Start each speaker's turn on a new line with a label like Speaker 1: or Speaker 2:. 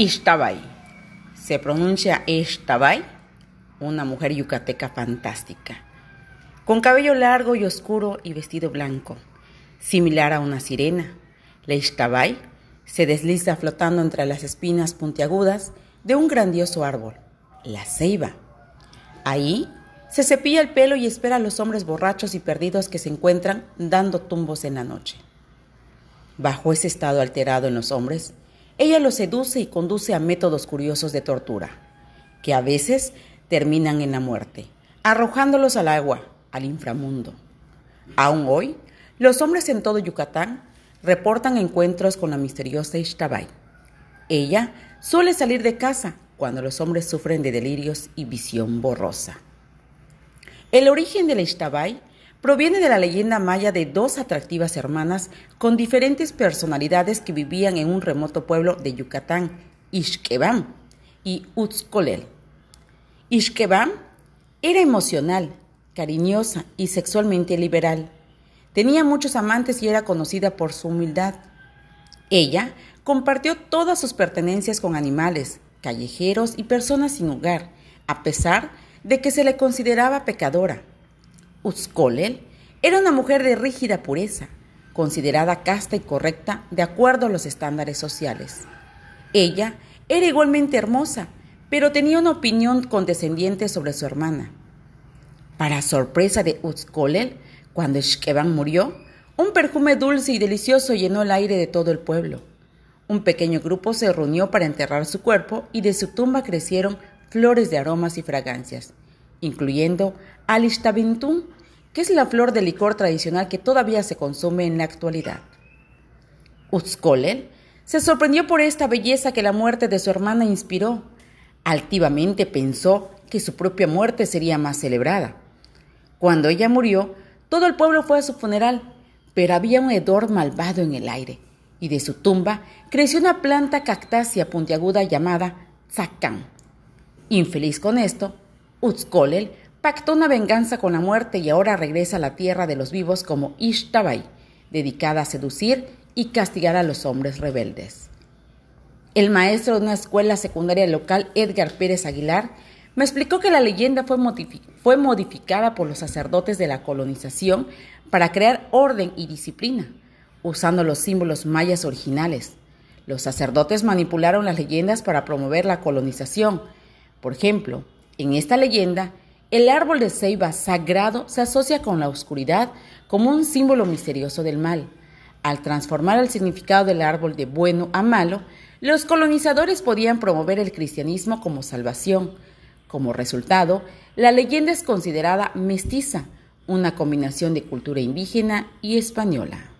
Speaker 1: Ixtabay. Se pronuncia Ixtabay, una mujer yucateca fantástica, con cabello largo y oscuro y vestido blanco, similar a una sirena. La Ixtabay se desliza flotando entre las espinas puntiagudas de un grandioso árbol, la ceiba. Ahí se cepilla el pelo y espera a los hombres borrachos y perdidos que se encuentran dando tumbos en la noche. Bajo ese estado alterado en los hombres, ella los seduce y conduce a métodos curiosos de tortura, que a veces terminan en la muerte, arrojándolos al agua, al inframundo. Aún hoy, los hombres en todo Yucatán reportan encuentros con la misteriosa Ixtabay. Ella suele salir de casa cuando los hombres sufren de delirios y visión borrosa. El origen de la Ixtabay proviene de la leyenda maya de dos atractivas hermanas con diferentes personalidades que vivían en un remoto pueblo de Yucatán, Ixquebam y Utzcolel. Ixquebam era emocional, cariñosa y sexualmente liberal. Tenía muchos amantes y era conocida por su humildad. Ella compartió todas sus pertenencias con animales, callejeros y personas sin hogar, a pesar de que se le consideraba pecadora. Utzcolel era una mujer de rígida pureza, considerada casta y correcta de acuerdo a los estándares sociales. Ella era igualmente hermosa, pero tenía una opinión condescendiente sobre su hermana. Para sorpresa de Utzcolel, cuando Shkeban murió, un perfume dulce y delicioso llenó el aire de todo el pueblo. Un pequeño grupo se reunió para enterrar su cuerpo y de su tumba crecieron flores de aromas y fragancias incluyendo Alishtabintún, que es la flor de licor tradicional que todavía se consume en la actualidad. Utzkolel se sorprendió por esta belleza que la muerte de su hermana inspiró. Altivamente pensó que su propia muerte sería más celebrada. Cuando ella murió, todo el pueblo fue a su funeral, pero había un hedor malvado en el aire, y de su tumba creció una planta cactácea puntiaguda llamada zacán. Infeliz con esto, Utzkolel pactó una venganza con la muerte y ahora regresa a la tierra de los vivos como Ishtabay, dedicada a seducir y castigar a los hombres rebeldes. El maestro de una escuela secundaria local, Edgar Pérez Aguilar, me explicó que la leyenda fue, fue modificada por los sacerdotes de la colonización para crear orden y disciplina, usando los símbolos mayas originales. Los sacerdotes manipularon las leyendas para promover la colonización. Por ejemplo, en esta leyenda, el árbol de ceiba sagrado se asocia con la oscuridad como un símbolo misterioso del mal. Al transformar el significado del árbol de bueno a malo, los colonizadores podían promover el cristianismo como salvación. Como resultado, la leyenda es considerada mestiza, una combinación de cultura indígena y española.